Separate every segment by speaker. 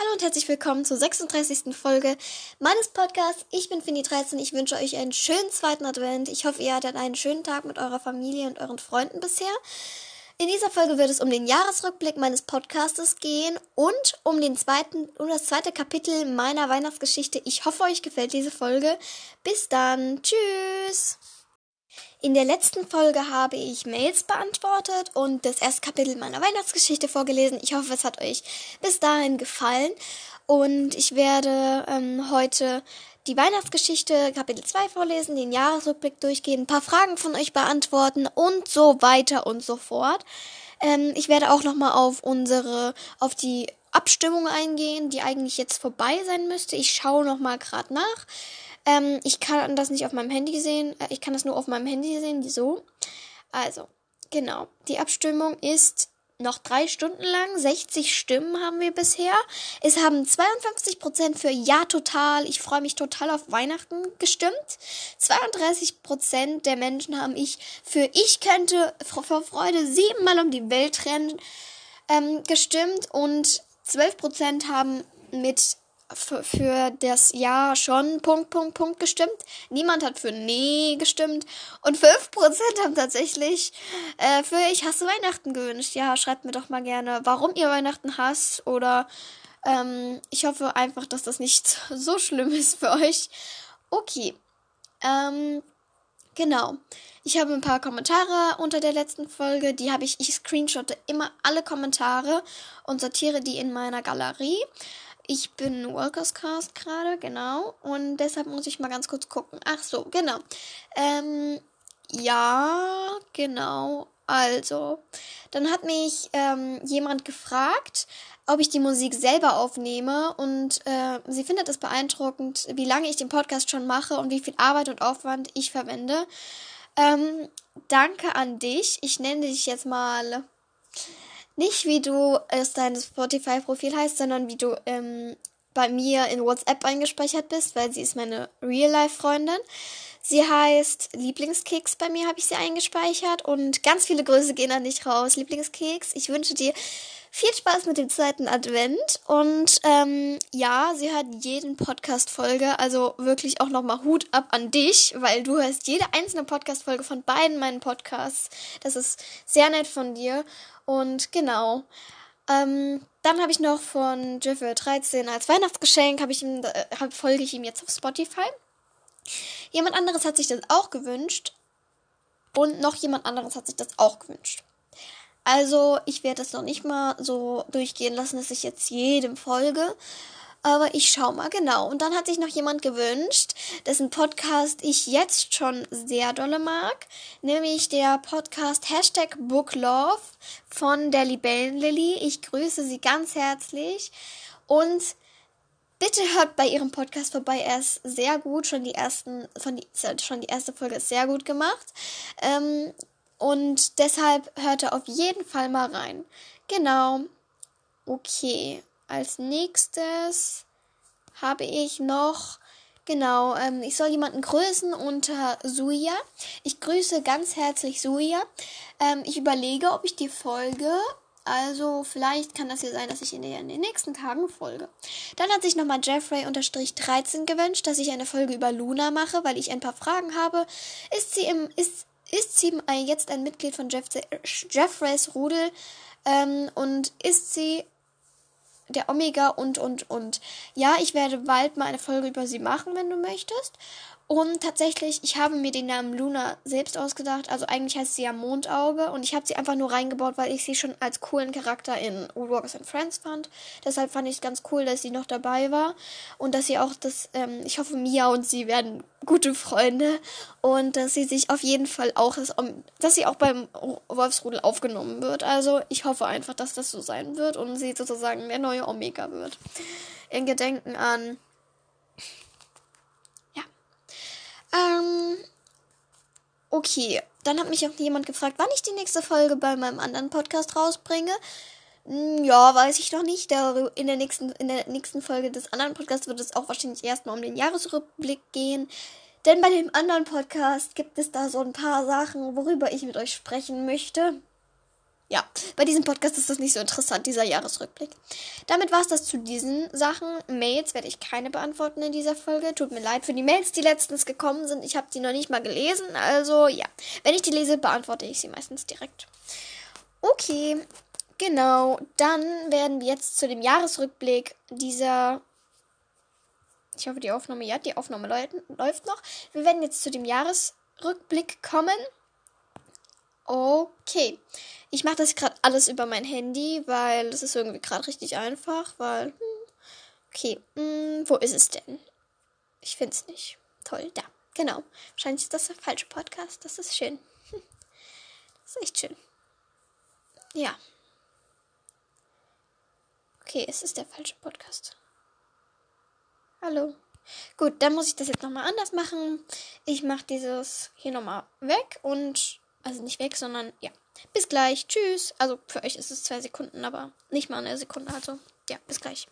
Speaker 1: Hallo und herzlich willkommen zur 36. Folge meines Podcasts. Ich bin Fini13. Ich wünsche euch einen schönen zweiten Advent. Ich hoffe, ihr hattet einen schönen Tag mit eurer Familie und euren Freunden bisher. In dieser Folge wird es um den Jahresrückblick meines Podcastes gehen und um den zweiten, um das zweite Kapitel meiner Weihnachtsgeschichte. Ich hoffe, euch gefällt diese Folge. Bis dann. Tschüss. In der letzten Folge habe ich Mails beantwortet und das erste Kapitel meiner Weihnachtsgeschichte vorgelesen. Ich hoffe, es hat euch bis dahin gefallen. Und ich werde ähm, heute die Weihnachtsgeschichte Kapitel 2 vorlesen, den Jahresrückblick durchgehen, ein paar Fragen von euch beantworten und so weiter und so fort. Ähm, ich werde auch nochmal auf unsere, auf die Abstimmung eingehen, die eigentlich jetzt vorbei sein müsste. Ich schaue nochmal gerade nach. Ähm, ich kann das nicht auf meinem Handy sehen. Äh, ich kann das nur auf meinem Handy sehen. Wieso? Also, genau. Die Abstimmung ist noch drei Stunden lang. 60 Stimmen haben wir bisher. Es haben 52% für Ja total. Ich freue mich total auf Weihnachten gestimmt. 32% der Menschen haben ich für Ich könnte vor Freude siebenmal um die Welt rennen ähm, gestimmt. Und 12% haben mit für das Ja schon Punkt, Punkt, Punkt gestimmt. Niemand hat für Nee gestimmt. Und 5% haben tatsächlich äh, für Ich hasse Weihnachten gewünscht. Ja, schreibt mir doch mal gerne, warum ihr Weihnachten hasst. Oder ähm, ich hoffe einfach, dass das nicht so schlimm ist für euch. Okay. Ähm, genau. Ich habe ein paar Kommentare unter der letzten Folge. Die habe ich, ich screenshotte immer alle Kommentare und sortiere die in meiner Galerie. Ich bin Walkers Cast gerade, genau. Und deshalb muss ich mal ganz kurz gucken. Ach so, genau. Ähm, ja, genau. Also, dann hat mich ähm, jemand gefragt, ob ich die Musik selber aufnehme und äh, sie findet es beeindruckend, wie lange ich den Podcast schon mache und wie viel Arbeit und Aufwand ich verwende. Ähm, danke an dich. Ich nenne dich jetzt mal nicht wie du es dein Spotify-Profil heißt, sondern wie du ähm, bei mir in WhatsApp eingespeichert bist, weil sie ist meine Real-Life-Freundin. Sie heißt Lieblingskeks, bei mir habe ich sie eingespeichert und ganz viele Grüße gehen an dich raus, Lieblingskeks. Ich wünsche dir viel Spaß mit dem zweiten Advent und ähm, ja, sie hört jeden Podcast-Folge, also wirklich auch nochmal Hut ab an dich, weil du hörst jede einzelne Podcast-Folge von beiden meinen Podcasts. Das ist sehr nett von dir und genau. Ähm, dann habe ich noch von Jeffrey 13 als Weihnachtsgeschenk, habe ich ihm, äh, folge ich ihm jetzt auf Spotify. Jemand anderes hat sich das auch gewünscht. Und noch jemand anderes hat sich das auch gewünscht. Also, ich werde das noch nicht mal so durchgehen lassen, dass ich jetzt jedem folge. Aber ich schau mal genau. Und dann hat sich noch jemand gewünscht, dessen Podcast ich jetzt schon sehr dolle mag. Nämlich der Podcast Hashtag Booklove von der Libellenlilly. Ich grüße sie ganz herzlich. Und bitte hört bei ihrem Podcast vorbei. Er ist sehr gut. Schon die ersten, von die, schon die erste Folge ist sehr gut gemacht. Ähm, und deshalb hört er auf jeden Fall mal rein. Genau. Okay als nächstes habe ich noch, genau, ähm, ich soll jemanden grüßen unter Suya. Ich grüße ganz herzlich Suya. Ähm, ich überlege, ob ich die folge. Also vielleicht kann das ja sein, dass ich in, in den nächsten Tagen folge. Dann hat sich nochmal Jeffrey-13 gewünscht, dass ich eine Folge über Luna mache, weil ich ein paar Fragen habe. Ist sie im, ist, ist sie jetzt ein Mitglied von Jeff, Jeffreys Rudel? Ähm, und ist sie der Omega und, und, und. Ja, ich werde bald mal eine Folge über sie machen, wenn du möchtest. Und tatsächlich, ich habe mir den Namen Luna selbst ausgedacht. Also eigentlich heißt sie ja Mondauge. Und ich habe sie einfach nur reingebaut, weil ich sie schon als coolen Charakter in Walkers and Friends fand. Deshalb fand ich es ganz cool, dass sie noch dabei war. Und dass sie auch das, ähm, ich hoffe, Mia und sie werden gute Freunde. Und dass sie sich auf jeden Fall auch, dass sie auch beim Wolfsrudel aufgenommen wird. Also ich hoffe einfach, dass das so sein wird und sie sozusagen der neue Omega wird. In Gedenken an Ähm, okay, dann hat mich auch jemand gefragt, wann ich die nächste Folge bei meinem anderen Podcast rausbringe. Hm, ja, weiß ich noch nicht. In der nächsten, in der nächsten Folge des anderen Podcasts wird es auch wahrscheinlich erstmal um den Jahresrückblick gehen. Denn bei dem anderen Podcast gibt es da so ein paar Sachen, worüber ich mit euch sprechen möchte. Ja, bei diesem Podcast ist das nicht so interessant, dieser Jahresrückblick. Damit war es das zu diesen Sachen. Mails werde ich keine beantworten in dieser Folge. Tut mir leid für die Mails, die letztens gekommen sind. Ich habe die noch nicht mal gelesen. Also ja, wenn ich die lese, beantworte ich sie meistens direkt. Okay, genau. Dann werden wir jetzt zu dem Jahresrückblick dieser... Ich hoffe, die Aufnahme, ja, die Aufnahme läuft noch. Wir werden jetzt zu dem Jahresrückblick kommen. Okay. Ich mache das gerade alles über mein Handy, weil das ist irgendwie gerade richtig einfach, weil. Hm, okay, hm, wo ist es denn? Ich finde es nicht. Toll, da. Genau. Wahrscheinlich ist das der falsche Podcast. Das ist schön. Das ist echt schön. Ja. Okay, es ist der falsche Podcast. Hallo. Gut, dann muss ich das jetzt nochmal anders machen. Ich mache dieses hier nochmal weg und also nicht weg, sondern ja. Bis gleich. Tschüss. Also für euch ist es zwei Sekunden, aber nicht mal eine Sekunde. Also ja, bis gleich.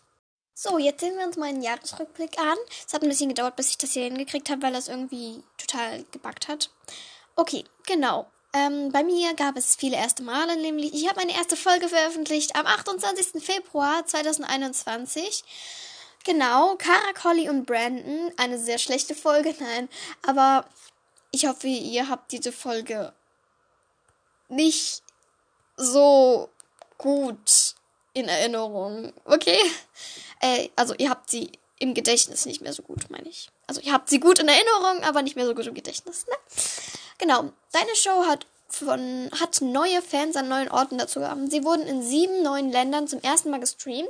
Speaker 1: So, jetzt sehen wir uns mal einen Jahresrückblick an. Es hat ein bisschen gedauert, bis ich das hier hingekriegt habe, weil das irgendwie total gebackt hat. Okay, genau. Ähm, bei mir gab es viele erste Male, nämlich ich habe meine erste Folge veröffentlicht am 28. Februar 2021. Genau, Cara, Collie und Brandon. Eine sehr schlechte Folge, nein. Aber ich hoffe, ihr habt diese Folge nicht so gut in Erinnerung. Okay? Äh, also ihr habt sie im Gedächtnis nicht mehr so gut, meine ich. Also ihr habt sie gut in Erinnerung, aber nicht mehr so gut im Gedächtnis. Ne? Genau. Deine Show hat von hat neue Fans an neuen Orten dazu gehabt. Sie wurden in sieben neuen Ländern zum ersten Mal gestreamt.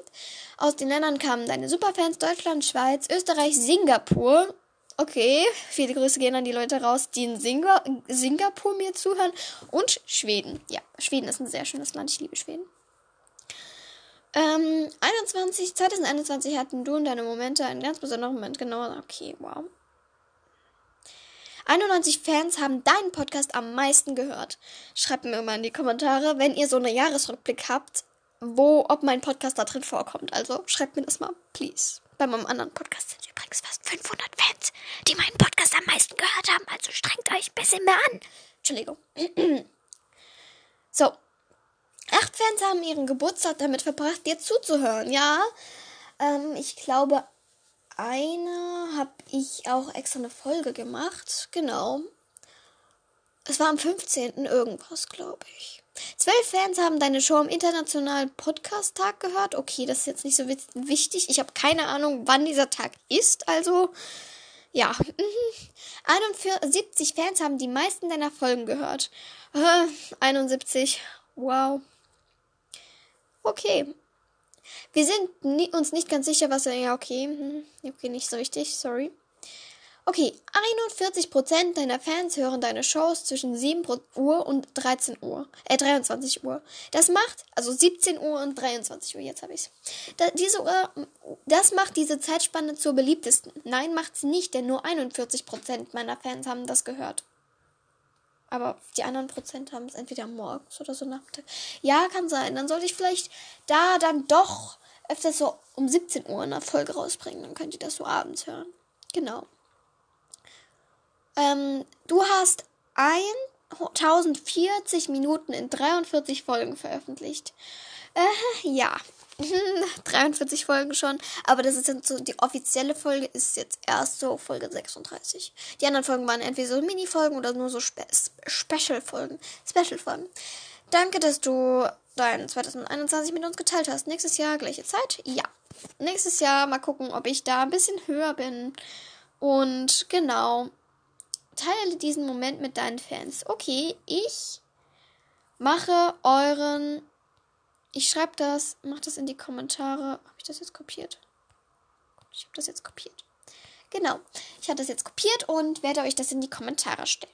Speaker 1: Aus den Ländern kamen deine Superfans Deutschland, Schweiz, Österreich, Singapur Okay, viele Grüße gehen an die Leute raus, die in Singa Singapur mir zuhören. Und Schweden. Ja, Schweden ist ein sehr schönes Land. Ich liebe Schweden. Ähm, 21, 2021 hatten du und deine Momente einen ganz besonderen Moment. Genau, okay, wow. 91 Fans haben deinen Podcast am meisten gehört. Schreibt mir mal in die Kommentare, wenn ihr so einen Jahresrückblick habt, wo, ob mein Podcast da drin vorkommt. Also schreibt mir das mal, please. Bei meinem anderen Podcast übrigens fast 500 Fans, die meinen Podcast am meisten gehört haben. Also strengt euch ein bisschen mehr an. Entschuldigung. so. Acht Fans haben ihren Geburtstag damit verbracht, dir zuzuhören. Ja, ähm, ich glaube, eine habe ich auch extra eine Folge gemacht. Genau. Es war am 15. irgendwas, glaube ich. Zwölf Fans haben deine Show am Internationalen Podcast-Tag gehört. Okay, das ist jetzt nicht so wichtig. Ich habe keine Ahnung, wann dieser Tag ist. Also, ja. 71 Fans haben die meisten deiner Folgen gehört. Äh, 71. Wow. Okay. Wir sind uns nicht ganz sicher, was. Ja, okay. Hm, okay, nicht so richtig. Sorry. Okay, 41% deiner Fans hören deine Shows zwischen 7 Uhr und 13 Uhr, äh 23 Uhr. Das macht also 17 Uhr und 23 Uhr, jetzt habe ich's. Da, das macht diese Zeitspanne zur beliebtesten. Nein, macht sie nicht, denn nur 41% meiner Fans haben das gehört. Aber die anderen Prozent haben es entweder morgens oder so Nacht. Ja, kann sein. Dann sollte ich vielleicht da dann doch öfters so um 17 Uhr eine Folge rausbringen. Dann könnt ihr das so abends hören. Genau. Ähm, du hast 1040 Minuten in 43 Folgen veröffentlicht. Äh, ja. 43 Folgen schon, aber das ist jetzt so, die offizielle Folge ist jetzt erst so Folge 36. Die anderen Folgen waren entweder so Mini-Folgen oder nur so Spe Special-Folgen. Special-Folgen. Danke, dass du dein 2021 mit uns geteilt hast. Nächstes Jahr gleiche Zeit? Ja. Nächstes Jahr mal gucken, ob ich da ein bisschen höher bin. Und genau. Teile diesen Moment mit deinen Fans. Okay, ich mache euren. Ich schreibe das, mach das in die Kommentare. Habe ich das jetzt kopiert? Ich habe das jetzt kopiert. Genau, ich habe das jetzt kopiert und werde euch das in die Kommentare stellen.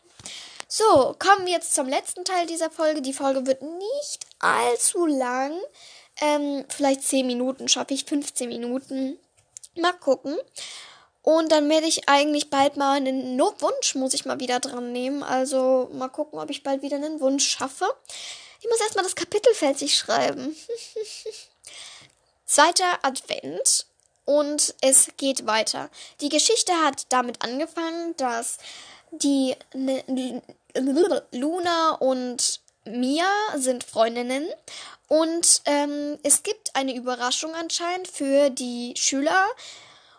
Speaker 1: So, kommen wir jetzt zum letzten Teil dieser Folge. Die Folge wird nicht allzu lang. Ähm, vielleicht 10 Minuten schaffe ich, 15 Minuten. Mal gucken. Und dann werde ich eigentlich bald mal einen no Wunsch, muss ich mal wieder dran nehmen. Also mal gucken, ob ich bald wieder einen Wunsch schaffe. Ich muss erstmal das Kapitel fertig schreiben. Zweiter Advent und es geht weiter. Die Geschichte hat damit angefangen, dass die Luna und Mia sind Freundinnen und ähm, es gibt eine Überraschung anscheinend für die Schüler.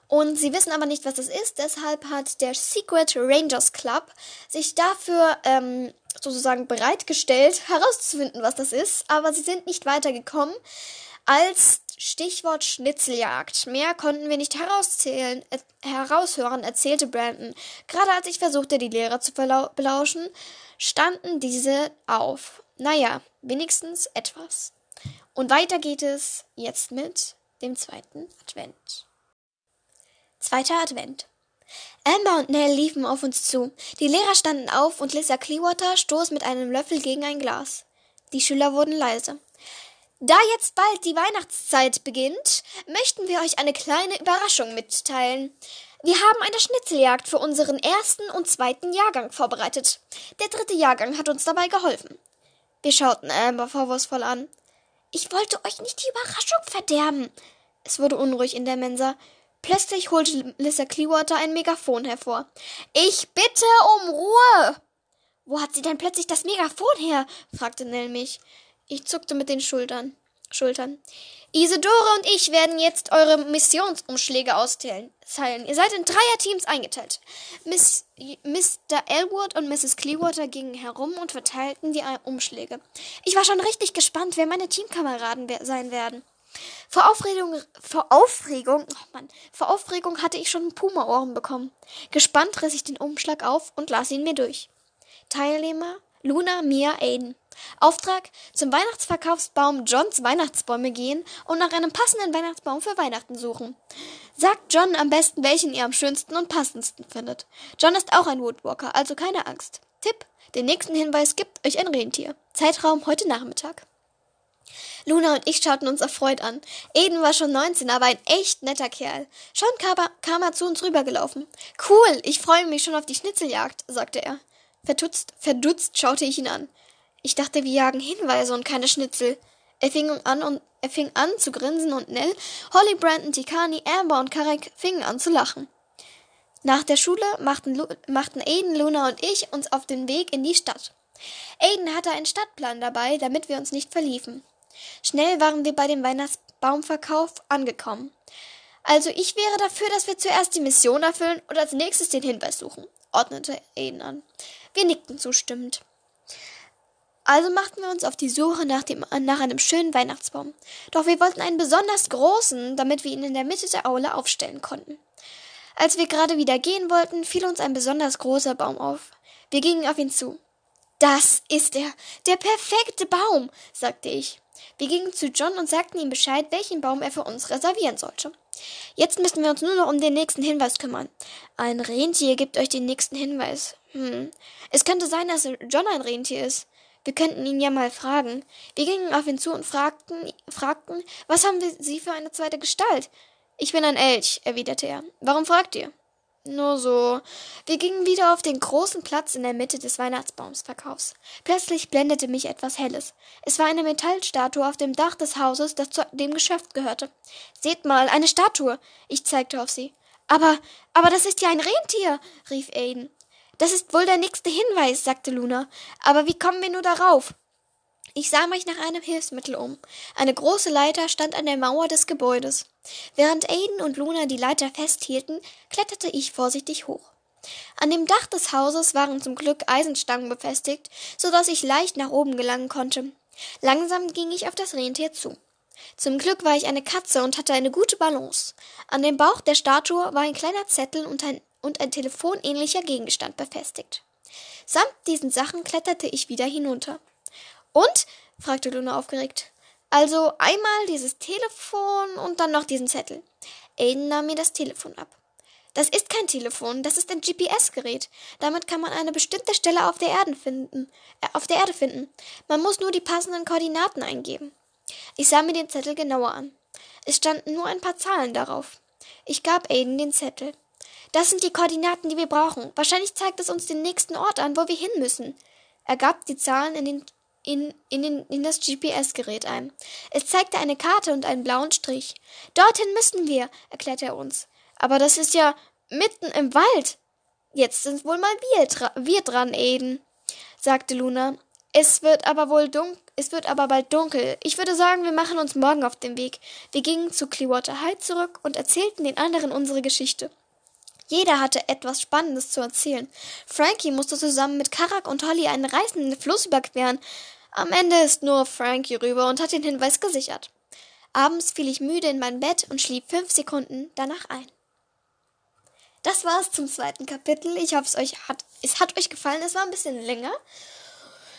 Speaker 1: Und sie wissen aber nicht, was das ist. Deshalb hat der Secret Rangers Club sich dafür ähm, sozusagen bereitgestellt, herauszufinden, was das ist. Aber sie sind nicht weitergekommen als Stichwort Schnitzeljagd. Mehr konnten wir nicht herauszählen, äh, heraushören, erzählte Brandon. Gerade als ich versuchte, die Lehrer zu belauschen, standen diese auf. Naja, wenigstens etwas. Und weiter geht es jetzt mit dem zweiten Advent. Zweiter Advent. Amber und Nell liefen auf uns zu. Die Lehrer standen auf und Lisa Clearwater stoß mit einem Löffel gegen ein Glas. Die Schüler wurden leise. Da jetzt bald die Weihnachtszeit beginnt, möchten wir euch eine kleine Überraschung mitteilen. Wir haben eine Schnitzeljagd für unseren ersten und zweiten Jahrgang vorbereitet. Der dritte Jahrgang hat uns dabei geholfen. Wir schauten Amber vorwurfsvoll an. Ich wollte euch nicht die Überraschung verderben. Es wurde unruhig in der Mensa. Plötzlich holte Lissa Clearwater ein Megafon hervor. Ich bitte um Ruhe! Wo hat sie denn plötzlich das Megafon her? fragte Nell mich. Ich zuckte mit den Schultern. Schultern. Isidore und ich werden jetzt eure Missionsumschläge austeilen. Ihr seid in Dreierteams eingeteilt. Miss, Mr. Elwood und Mrs. Clearwater gingen herum und verteilten die Umschläge. Ich war schon richtig gespannt, wer meine Teamkameraden sein werden. Vor Aufregung, vor Aufregung, oh Mann, vor Aufregung hatte ich schon Puma-Ohren bekommen. Gespannt riss ich den Umschlag auf und las ihn mir durch. Teilnehmer Luna, Mia, Aiden. Auftrag zum Weihnachtsverkaufsbaum Johns Weihnachtsbäume gehen und nach einem passenden Weihnachtsbaum für Weihnachten suchen. Sagt John am besten, welchen ihr am schönsten und passendsten findet. John ist auch ein Woodwalker, also keine Angst. Tipp: Den nächsten Hinweis gibt euch ein Rentier. Zeitraum heute Nachmittag. Luna und ich schauten uns erfreut an. Aiden war schon 19, aber ein echt netter Kerl. Schon kam er, kam er zu uns rübergelaufen. Cool, ich freue mich schon auf die Schnitzeljagd, sagte er. Verdutzt, verdutzt schaute ich ihn an. Ich dachte, wir jagen Hinweise und keine Schnitzel. Er fing an und er fing an zu grinsen und Nell, Holly, Brandon, Tikani, Amber und Karek fingen an zu lachen. Nach der Schule machten, Lu machten Aiden, Luna und ich uns auf den Weg in die Stadt. Aiden hatte einen Stadtplan dabei, damit wir uns nicht verliefen. Schnell waren wir bei dem Weihnachtsbaumverkauf angekommen. Also ich wäre dafür, dass wir zuerst die Mission erfüllen und als nächstes den Hinweis suchen, ordnete Aiden an. Wir nickten zustimmend. Also machten wir uns auf die Suche nach, dem, nach einem schönen Weihnachtsbaum. Doch wir wollten einen besonders großen, damit wir ihn in der Mitte der Aule aufstellen konnten. Als wir gerade wieder gehen wollten, fiel uns ein besonders großer Baum auf. Wir gingen auf ihn zu. Das ist er, der perfekte Baum, sagte ich. Wir gingen zu John und sagten ihm Bescheid, welchen Baum er für uns reservieren sollte. Jetzt müssen wir uns nur noch um den nächsten Hinweis kümmern. Ein Rentier gibt euch den nächsten Hinweis. Hm. Es könnte sein, dass John ein Rentier ist. Wir könnten ihn ja mal fragen. Wir gingen auf ihn zu und fragten, fragten, was haben Sie für eine zweite Gestalt? Ich bin ein Elch, erwiderte er. Warum fragt ihr? Nur so. Wir gingen wieder auf den großen Platz in der Mitte des Weihnachtsbaumsverkaufs. Plötzlich blendete mich etwas Helles. Es war eine Metallstatue auf dem Dach des Hauses, das zu dem Geschäft gehörte. Seht mal, eine Statue. Ich zeigte auf sie. Aber, aber das ist ja ein Rentier, rief Aiden. Das ist wohl der nächste Hinweis, sagte Luna. Aber wie kommen wir nur darauf? Ich sah mich nach einem Hilfsmittel um. Eine große Leiter stand an der Mauer des Gebäudes. Während Aiden und Luna die Leiter festhielten, kletterte ich vorsichtig hoch. An dem Dach des Hauses waren zum Glück Eisenstangen befestigt, so dass ich leicht nach oben gelangen konnte. Langsam ging ich auf das Rentier zu. Zum Glück war ich eine Katze und hatte eine gute Balance. An dem Bauch der Statue war ein kleiner Zettel und ein und ein telefonähnlicher Gegenstand befestigt. Samt diesen Sachen kletterte ich wieder hinunter. Und? fragte Luna aufgeregt. Also einmal dieses Telefon und dann noch diesen Zettel. Aiden nahm mir das Telefon ab. Das ist kein Telefon, das ist ein GPS-Gerät. Damit kann man eine bestimmte Stelle auf der Erde finden. Äh, auf der Erde finden. Man muss nur die passenden Koordinaten eingeben. Ich sah mir den Zettel genauer an. Es standen nur ein paar Zahlen darauf. Ich gab Aiden den Zettel. Das sind die Koordinaten, die wir brauchen. Wahrscheinlich zeigt es uns den nächsten Ort an, wo wir hin müssen. Er gab die Zahlen in, den, in, in, den, in das GPS-Gerät ein. Es zeigte eine Karte und einen blauen Strich. Dorthin müssen wir, erklärte er uns. Aber das ist ja mitten im Wald. Jetzt sind wohl mal wir, wir dran, Aiden, sagte Luna. Es wird aber wohl dunkel. Es wird aber bald dunkel. Ich würde sagen, wir machen uns morgen auf den Weg. Wir gingen zu Clearwater High zurück und erzählten den anderen unsere Geschichte. Jeder hatte etwas Spannendes zu erzählen. Frankie musste zusammen mit Karak und Holly einen reißenden Fluss überqueren. Am Ende ist nur Frankie rüber und hat den Hinweis gesichert. Abends fiel ich müde in mein Bett und schlief fünf Sekunden danach ein. Das war's zum zweiten Kapitel. Ich hoffe, es euch hat, es hat euch gefallen. Es war ein bisschen länger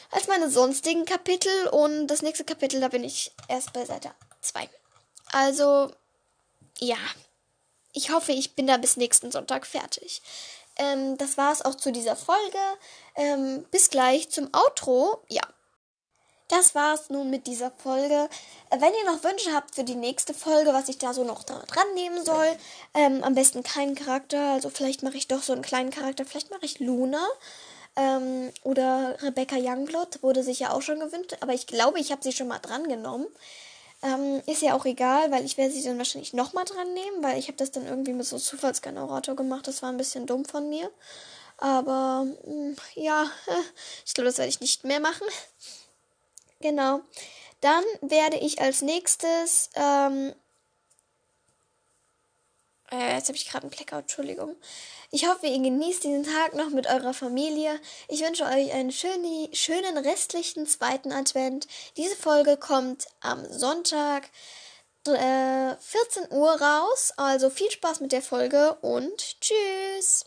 Speaker 1: als meine sonstigen Kapitel und das nächste Kapitel, da bin ich erst bei Seite 2. Also, ja. Ich hoffe, ich bin da bis nächsten Sonntag fertig. Ähm, das war's auch zu dieser Folge. Ähm, bis gleich zum Outro. Ja. Das war's nun mit dieser Folge. Äh, wenn ihr noch Wünsche habt für die nächste Folge, was ich da so noch dran nehmen soll, ähm, am besten keinen Charakter. Also vielleicht mache ich doch so einen kleinen Charakter. Vielleicht mache ich Luna. Ähm, oder Rebecca Youngblood wurde sich ja auch schon gewünscht, aber ich glaube, ich habe sie schon mal dran genommen. Ähm, ist ja auch egal, weil ich werde sie dann wahrscheinlich nochmal dran nehmen, weil ich habe das dann irgendwie mit so Zufallsgenerator gemacht. Das war ein bisschen dumm von mir. Aber mh, hm, ja, ich glaube, das werde ich nicht mehr machen. Genau. Dann werde ich als nächstes ähm, äh, jetzt habe ich gerade einen Blackout, Entschuldigung. Ich hoffe, ihr genießt diesen Tag noch mit eurer Familie. Ich wünsche euch einen schönen, schönen restlichen zweiten Advent. Diese Folge kommt am Sonntag äh, 14 Uhr raus. Also viel Spaß mit der Folge und tschüss.